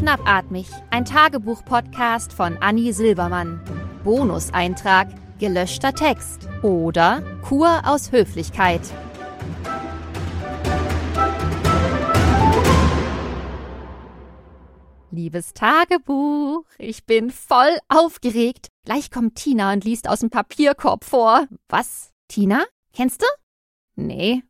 Schnappatmig, ein Tagebuch-Podcast von Anni Silbermann. Bonuseintrag, gelöschter Text oder Kur aus Höflichkeit. Liebes Tagebuch, ich bin voll aufgeregt. Gleich kommt Tina und liest aus dem Papierkorb vor. Was? Tina? Kennst du? Nee.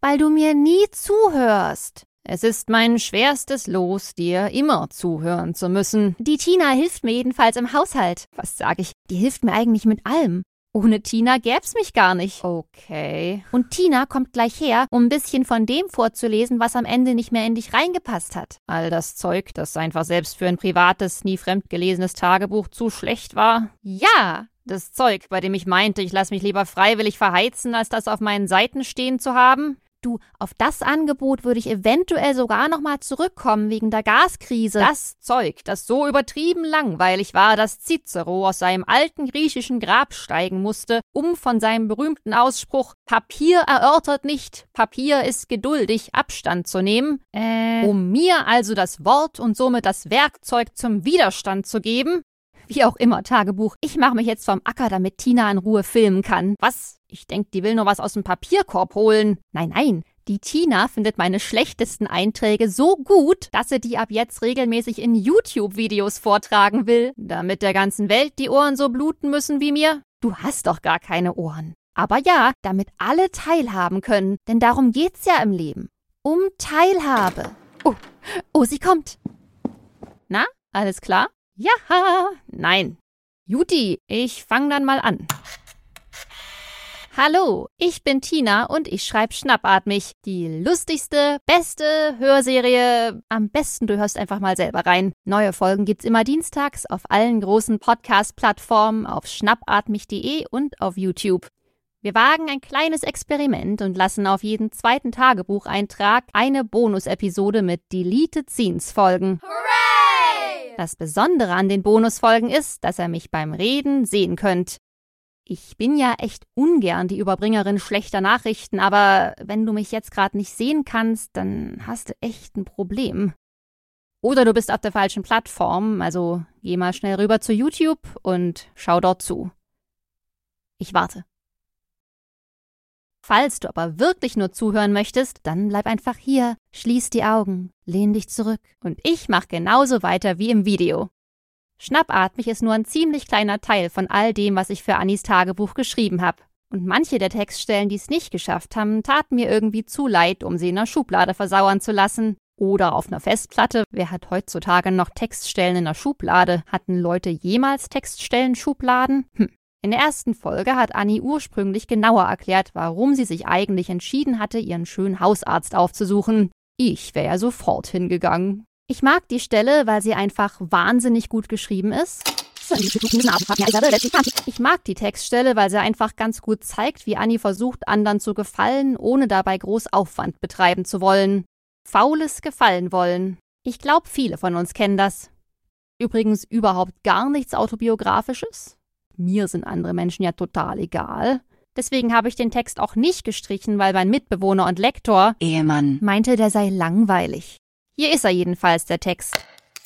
Weil du mir nie zuhörst. Es ist mein schwerstes Los, dir immer zuhören zu müssen. Die Tina hilft mir jedenfalls im Haushalt. Was sag ich? Die hilft mir eigentlich mit allem. Ohne Tina gäb's mich gar nicht. Okay. Und Tina kommt gleich her, um ein bisschen von dem vorzulesen, was am Ende nicht mehr in dich reingepasst hat. All das Zeug, das einfach selbst für ein privates, nie fremdgelesenes Tagebuch zu schlecht war. Ja, das Zeug, bei dem ich meinte, ich lasse mich lieber freiwillig verheizen, als das auf meinen Seiten stehen zu haben. Du, auf das Angebot würde ich eventuell sogar nochmal zurückkommen wegen der Gaskrise. Das Zeug, das so übertrieben langweilig war, dass Cicero aus seinem alten griechischen Grab steigen musste, um von seinem berühmten Ausspruch Papier erörtert nicht, Papier ist geduldig Abstand zu nehmen, äh. um mir also das Wort und somit das Werkzeug zum Widerstand zu geben, wie auch immer, Tagebuch. Ich mache mich jetzt vom Acker, damit Tina in Ruhe filmen kann. Was? Ich denk, die will nur was aus dem Papierkorb holen. Nein, nein. Die Tina findet meine schlechtesten Einträge so gut, dass sie die ab jetzt regelmäßig in YouTube-Videos vortragen will, damit der ganzen Welt die Ohren so bluten müssen wie mir. Du hast doch gar keine Ohren. Aber ja, damit alle teilhaben können, denn darum geht's ja im Leben. Um Teilhabe. Oh, oh, sie kommt. Na, alles klar? Ja, nein. Juti, ich fang dann mal an. Hallo, ich bin Tina und ich schreibe Schnappatmig. Die lustigste, beste Hörserie. Am besten du hörst einfach mal selber rein. Neue Folgen gibt's immer dienstags auf allen großen Podcast-Plattformen, auf schnappatmig.de und auf YouTube. Wir wagen ein kleines Experiment und lassen auf jeden zweiten Tagebucheintrag eine Bonusepisode mit Deleted Scenes folgen. Hooray! Das Besondere an den Bonusfolgen ist, dass ihr mich beim Reden sehen könnt. Ich bin ja echt ungern die Überbringerin schlechter Nachrichten, aber wenn du mich jetzt gerade nicht sehen kannst, dann hast du echt ein Problem. Oder du bist auf der falschen Plattform, also geh mal schnell rüber zu YouTube und schau dort zu. Ich warte. Falls du aber wirklich nur zuhören möchtest, dann bleib einfach hier, schließ die Augen, lehn dich zurück und ich mach genauso weiter wie im Video. Schnappatmig ist nur ein ziemlich kleiner Teil von all dem, was ich für Annis Tagebuch geschrieben habe. Und manche der Textstellen, die es nicht geschafft haben, taten mir irgendwie zu leid, um sie in der Schublade versauern zu lassen. Oder auf einer Festplatte. Wer hat heutzutage noch Textstellen in der Schublade? Hatten Leute jemals Textstellen-Schubladen? Hm. In der ersten Folge hat Annie ursprünglich genauer erklärt, warum sie sich eigentlich entschieden hatte, ihren schönen Hausarzt aufzusuchen. Ich wäre ja sofort hingegangen. Ich mag die Stelle, weil sie einfach wahnsinnig gut geschrieben ist. Ich mag die Textstelle, weil sie einfach ganz gut zeigt, wie Annie versucht, anderen zu gefallen, ohne dabei groß Aufwand betreiben zu wollen. Faules Gefallen wollen. Ich glaube, viele von uns kennen das. Übrigens überhaupt gar nichts Autobiografisches. Mir sind andere Menschen ja total egal. Deswegen habe ich den Text auch nicht gestrichen, weil mein Mitbewohner und Lektor Ehemann meinte, der sei langweilig. Hier ist er jedenfalls, der Text.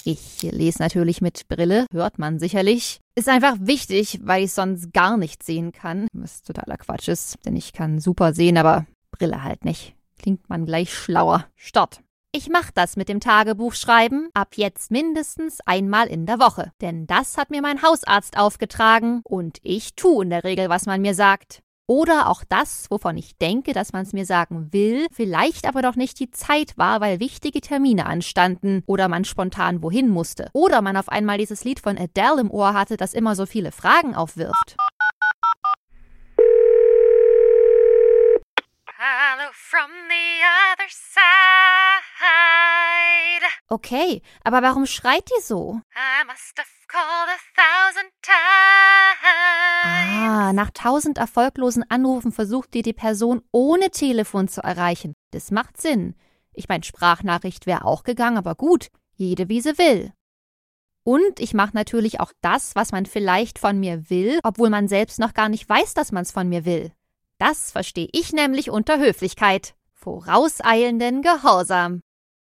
Ich lese natürlich mit Brille, hört man sicherlich. Ist einfach wichtig, weil ich sonst gar nichts sehen kann. Was totaler Quatsch ist, denn ich kann super sehen, aber Brille halt nicht. Klingt man gleich schlauer. Start. Ich mach das mit dem Tagebuchschreiben ab jetzt mindestens einmal in der Woche. Denn das hat mir mein Hausarzt aufgetragen und ich tu in der Regel, was man mir sagt. Oder auch das, wovon ich denke, dass man es mir sagen will, vielleicht aber doch nicht die Zeit war, weil wichtige Termine anstanden oder man spontan wohin musste. Oder man auf einmal dieses Lied von Adele im Ohr hatte, das immer so viele Fragen aufwirft. Okay, aber warum schreit die so? I must have called a thousand times. Ah, nach tausend erfolglosen Anrufen versucht dir die Person ohne Telefon zu erreichen. Das macht Sinn. Ich mein, Sprachnachricht wäre auch gegangen, aber gut, jede wie sie will. Und ich mache natürlich auch das, was man vielleicht von mir will, obwohl man selbst noch gar nicht weiß, dass man es von mir will. Das verstehe ich nämlich unter Höflichkeit. Vorauseilenden Gehorsam.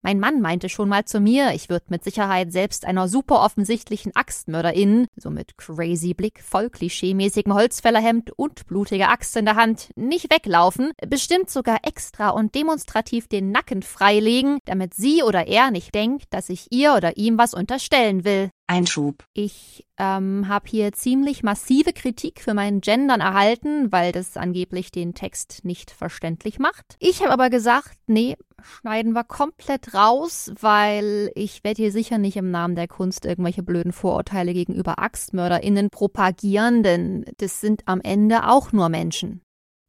Mein Mann meinte schon mal zu mir, ich würde mit Sicherheit selbst einer super offensichtlichen Axtmörderin, so mit crazy Blick, voll klischeemäßigem Holzfällerhemd und blutiger Axt in der Hand, nicht weglaufen, bestimmt sogar extra und demonstrativ den Nacken freilegen, damit sie oder er nicht denkt, dass ich ihr oder ihm was unterstellen will. Einschub. Ich ähm, habe hier ziemlich massive Kritik für mein Gendern erhalten, weil das angeblich den Text nicht verständlich macht. Ich habe aber gesagt, nee, schneiden wir komplett raus, weil ich werde hier sicher nicht im Namen der Kunst irgendwelche blöden Vorurteile gegenüber AxtmörderInnen propagieren, denn das sind am Ende auch nur Menschen.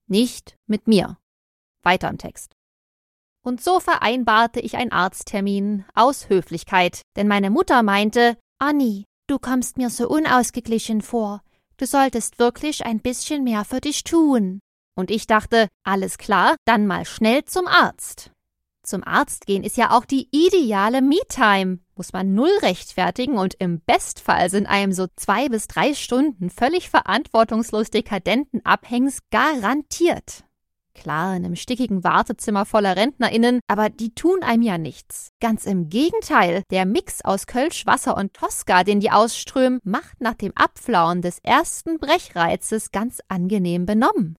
Nicht mit mir. Weiter im Text. Und so vereinbarte ich einen Arzttermin aus Höflichkeit, denn meine Mutter meinte, Anni, du kommst mir so unausgeglichen vor. Du solltest wirklich ein bisschen mehr für dich tun. Und ich dachte, alles klar, dann mal schnell zum Arzt. Zum Arzt gehen ist ja auch die ideale Me-Time. Muss man null rechtfertigen und im Bestfall sind einem so zwei bis drei Stunden völlig verantwortungslos dekadenten Abhängs garantiert. Klar, in einem stickigen Wartezimmer voller RentnerInnen, aber die tun einem ja nichts. Ganz im Gegenteil, der Mix aus Kölsch, Wasser und Tosca, den die ausströmen, macht nach dem Abflauen des ersten Brechreizes ganz angenehm benommen.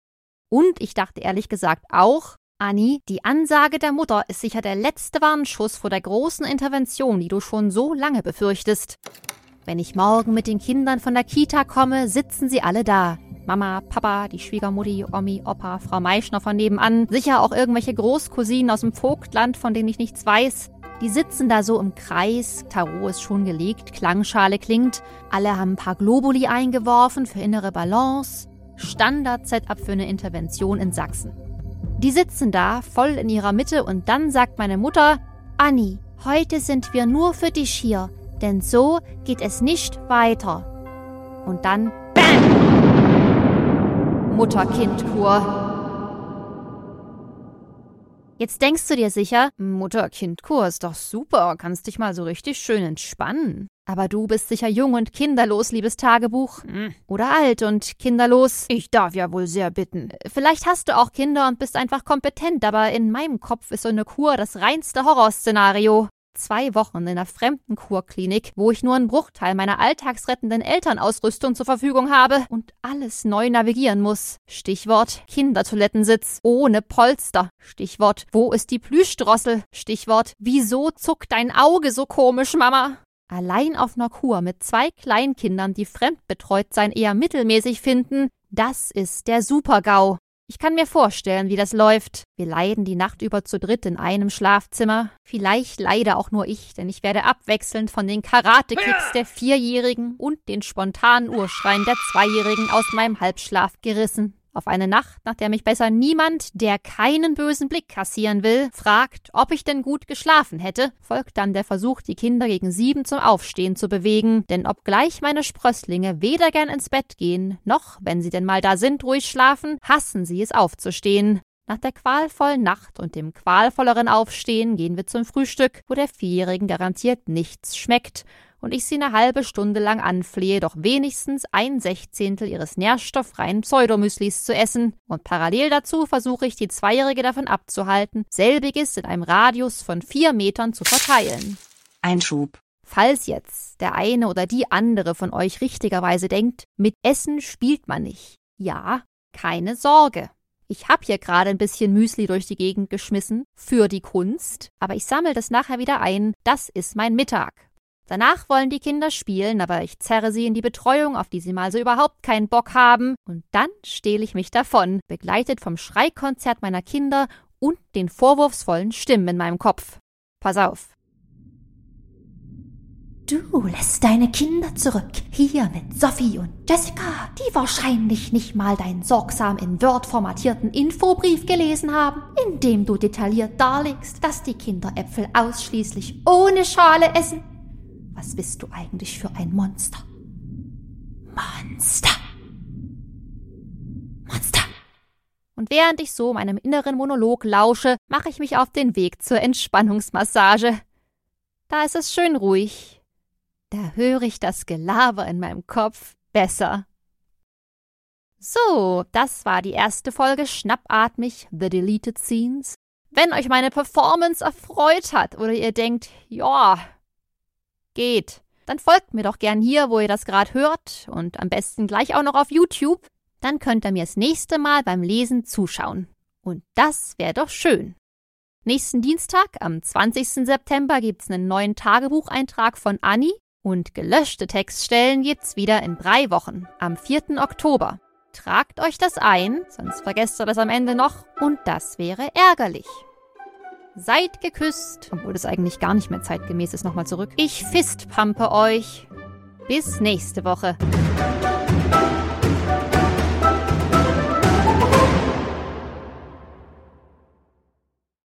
Und ich dachte ehrlich gesagt auch, Anni, die Ansage der Mutter ist sicher der letzte Warnschuss vor der großen Intervention, die du schon so lange befürchtest. Wenn ich morgen mit den Kindern von der Kita komme, sitzen sie alle da. Mama, Papa, die Schwiegermutti, Omi, Opa, Frau Meischner von nebenan, sicher auch irgendwelche Großcousinen aus dem Vogtland, von denen ich nichts weiß. Die sitzen da so im Kreis, Tarot ist schon gelegt, Klangschale klingt, alle haben ein paar Globuli eingeworfen für innere Balance. Standard-Setup für eine Intervention in Sachsen. Die sitzen da, voll in ihrer Mitte, und dann sagt meine Mutter: Anni, heute sind wir nur für dich hier, denn so geht es nicht weiter. Und dann BAM! Mutter-Kind-Kur. Jetzt denkst du dir sicher, Mutter-Kind-Kur ist doch super, kannst dich mal so richtig schön entspannen. Aber du bist sicher jung und kinderlos, liebes Tagebuch. Hm. Oder alt und kinderlos. Ich darf ja wohl sehr bitten. Vielleicht hast du auch Kinder und bist einfach kompetent, aber in meinem Kopf ist so eine Kur das reinste Horrorszenario zwei Wochen in einer fremden Kurklinik, wo ich nur einen Bruchteil meiner alltagsrettenden Elternausrüstung zur Verfügung habe und alles neu navigieren muss. Stichwort Kindertoilettensitz ohne Polster. Stichwort Wo ist die Plüschdrossel? Stichwort Wieso zuckt dein Auge so komisch, Mama? Allein auf einer Kur mit zwei Kleinkindern, die fremdbetreut sein eher mittelmäßig finden, das ist der Supergau. Ich kann mir vorstellen, wie das läuft. Wir leiden die Nacht über zu dritt in einem Schlafzimmer. Vielleicht leide auch nur ich, denn ich werde abwechselnd von den Karate-Kicks der Vierjährigen und den spontanen Urschreien der Zweijährigen aus meinem Halbschlaf gerissen. Auf eine Nacht, nach der mich besser niemand, der keinen bösen Blick kassieren will, fragt, ob ich denn gut geschlafen hätte, folgt dann der Versuch, die Kinder gegen sieben zum Aufstehen zu bewegen, denn obgleich meine Sprösslinge weder gern ins Bett gehen, noch, wenn sie denn mal da sind, ruhig schlafen, hassen sie es aufzustehen. Nach der qualvollen Nacht und dem qualvolleren Aufstehen gehen wir zum Frühstück, wo der Vierjährigen garantiert nichts schmeckt und ich sie eine halbe Stunde lang anflehe, doch wenigstens ein Sechzehntel ihres nährstofffreien Pseudomüslis zu essen, und parallel dazu versuche ich, die Zweijährige davon abzuhalten, selbiges in einem Radius von vier Metern zu verteilen. Einschub. Falls jetzt der eine oder die andere von euch richtigerweise denkt, mit Essen spielt man nicht. Ja, keine Sorge. Ich hab hier gerade ein bisschen Müsli durch die Gegend geschmissen für die Kunst, aber ich sammle das nachher wieder ein. Das ist mein Mittag. Danach wollen die Kinder spielen, aber ich zerre sie in die Betreuung, auf die sie mal so überhaupt keinen Bock haben, und dann stehle ich mich davon, begleitet vom Schreikonzert meiner Kinder und den vorwurfsvollen Stimmen in meinem Kopf. Pass auf. Du lässt deine Kinder zurück, hier mit Sophie und Jessica, die wahrscheinlich nicht mal deinen sorgsam in Word formatierten Infobrief gelesen haben, in dem du detailliert darlegst, dass die Kinder Äpfel ausschließlich ohne Schale essen was bist du eigentlich für ein Monster? Monster! Monster! Und während ich so meinem inneren Monolog lausche, mache ich mich auf den Weg zur Entspannungsmassage. Da ist es schön ruhig. Da höre ich das Gelaber in meinem Kopf besser. So, das war die erste Folge Schnappatmig The Deleted Scenes. Wenn euch meine Performance erfreut hat oder ihr denkt, ja, geht, dann folgt mir doch gern hier, wo ihr das gerade hört und am besten gleich auch noch auf YouTube. Dann könnt ihr mir das nächste Mal beim Lesen zuschauen. Und das wäre doch schön. Nächsten Dienstag, am 20. September, gibt's einen neuen Tagebucheintrag von Anni und gelöschte Textstellen gibt's wieder in drei Wochen, am 4. Oktober. Tragt euch das ein, sonst vergesst ihr das am Ende noch und das wäre ärgerlich. Seid geküsst, obwohl das eigentlich gar nicht mehr zeitgemäß ist, nochmal zurück. Ich fistpampe euch. Bis nächste Woche.